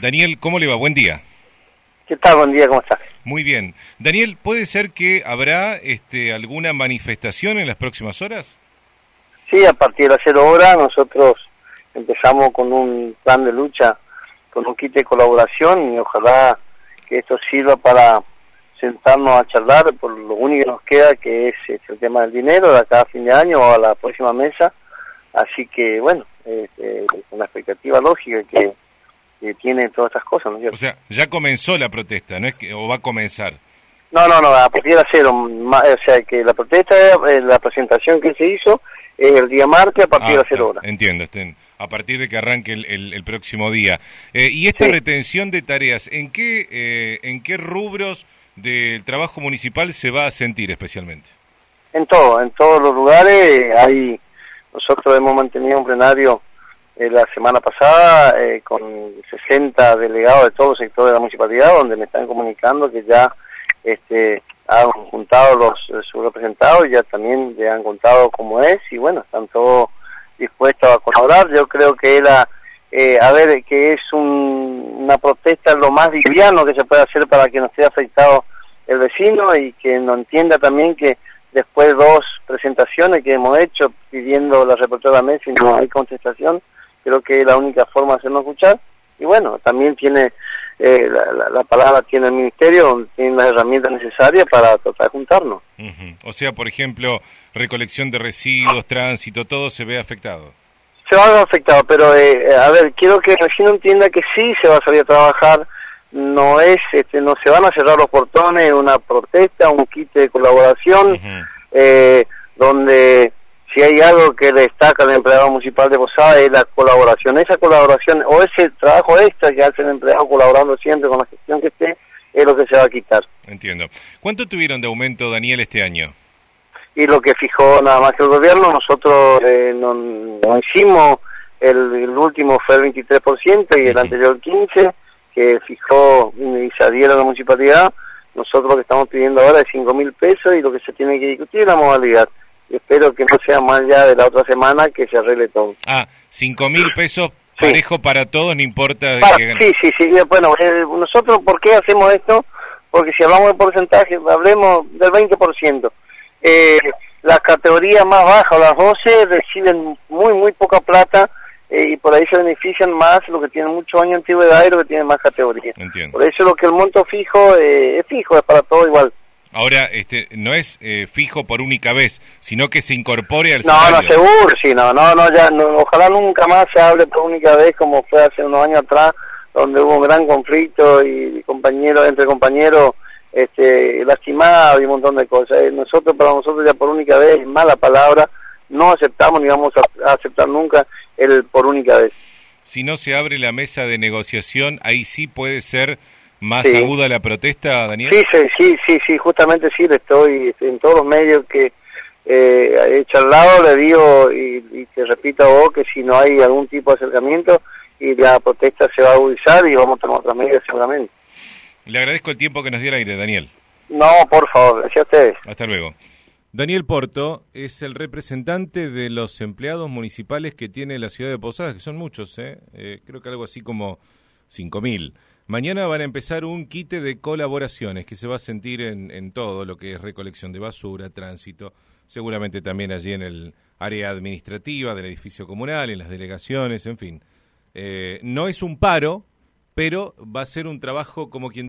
Daniel, ¿cómo le va? Buen día. ¿Qué tal? Buen día, ¿cómo estás? Muy bien. Daniel, ¿puede ser que habrá este, alguna manifestación en las próximas horas? Sí, a partir de las cero hora nosotros empezamos con un plan de lucha, con un kit de colaboración y ojalá que esto sirva para sentarnos a charlar por lo único que nos queda que es, el tema del dinero de acá a fin de año o a la próxima mesa. Así que bueno, es una expectativa lógica que, tiene todas estas cosas, ¿no O sea, ya comenzó la protesta, ¿no es que o va a comenzar? No, no, no, a partir de cero, o sea que la protesta, eh, la presentación que se hizo es el día martes a partir de las cero horas. Entiendo, estén a partir de que arranque el, el, próximo día. Eh, y esta retención de tareas, ¿en qué, eh, ¿en qué rubros del trabajo municipal se va a sentir especialmente? En todo, en todos los lugares. Hay, nosotros hemos mantenido un plenario eh, la semana pasada con 60 delegados de todos los sectores de la municipalidad, donde me están comunicando que ya este, han juntado los sus representados, ya también le han contado cómo es y bueno, están todos dispuesto a colaborar. Yo creo que era, eh, a ver, que es una protesta lo más liviano que se puede hacer para que no esté afectado el vecino y que no entienda también que después de dos presentaciones que hemos hecho pidiendo la reportera mesa y no hay contestación, creo que es la única forma de hacernos escuchar. Y bueno, también tiene eh, la, palabra tiene el ministerio, tiene las herramientas necesarias para tratar de juntarnos. O sea, por ejemplo, recolección de residuos, tránsito, todo se ve afectado. Se va a ver afectado, pero eh, a ver, quiero que vecino entienda que sí se va a salir a trabajar, no es, este, no se van a cerrar los portones, una protesta, un kit de colaboración, eh, donde hay algo que destaca el empleado municipal de Posada es la colaboración. Esa colaboración o ese trabajo extra que hace el empleado colaborando siempre con la gestión que esté, es lo que se va a quitar. Entiendo. ¿Cuánto tuvieron de aumento, Daniel, este año? Y lo que fijó nada más que el gobierno, nosotros eh, no, hicimos, el, último fue el 23% y el anterior el 15%, que fijó y se adhiera a la municipalidad. Nosotros lo que estamos pidiendo ahora es 5 mil pesos y lo que se tiene que discutir es la modalidad espero que no sea más ya de la otra semana que se arregle todo. Ah, cinco mil pesos parejo para todos, no importa. sí, sí, sí. Bueno, eh, nosotros, ¿por qué hacemos esto? Porque si hablamos de porcentaje, hablemos del 20%. Eh, las categorías más bajas, las 12, reciben muy, muy poca plata eh, y por ahí se benefician más los que tienen muchos años de antigüedad y los que tienen más categorías. Por eso lo que el monto fijo eh, es fijo, es para todo igual. Ahora, este, no es eh, fijo por única vez, sino que se incorpore al No, no, seguro, sí, no, no, no, ya, ojalá nunca más se hable por única vez como fue hace unos años atrás, donde hubo un gran conflicto y compañeros, entre compañeros, este, lastimados y un montón de cosas. Eh, nosotros, para nosotros ya por única vez, mala palabra, no aceptamos ni vamos a, aceptar nunca el por única vez. Si no se abre la mesa de negociación, ahí sí puede ser más aguda la protesta, Daniel? Sí, sí, sí, sí, justamente sí, le estoy en todos los medios que eh, he charlado, le digo y, y, te repito a vos que si no hay algún tipo de acercamiento y la protesta se va a agudizar y vamos a tomar otras medidas seguramente. Le agradezco el tiempo que nos dio el aire, Daniel. No, por favor, gracias a ustedes. Hasta luego. Daniel Porto es el representante de los empleados municipales que tiene la ciudad de Posadas, que son muchos, ¿eh? eh creo que algo así como 5.000. Mañana van a empezar un quite de colaboraciones que se va a sentir en, todo lo que es recolección de basura, tránsito, seguramente también allí en el área administrativa del edificio comunal, en las delegaciones, en fin. Eh, no es un paro, pero va a ser un trabajo como quien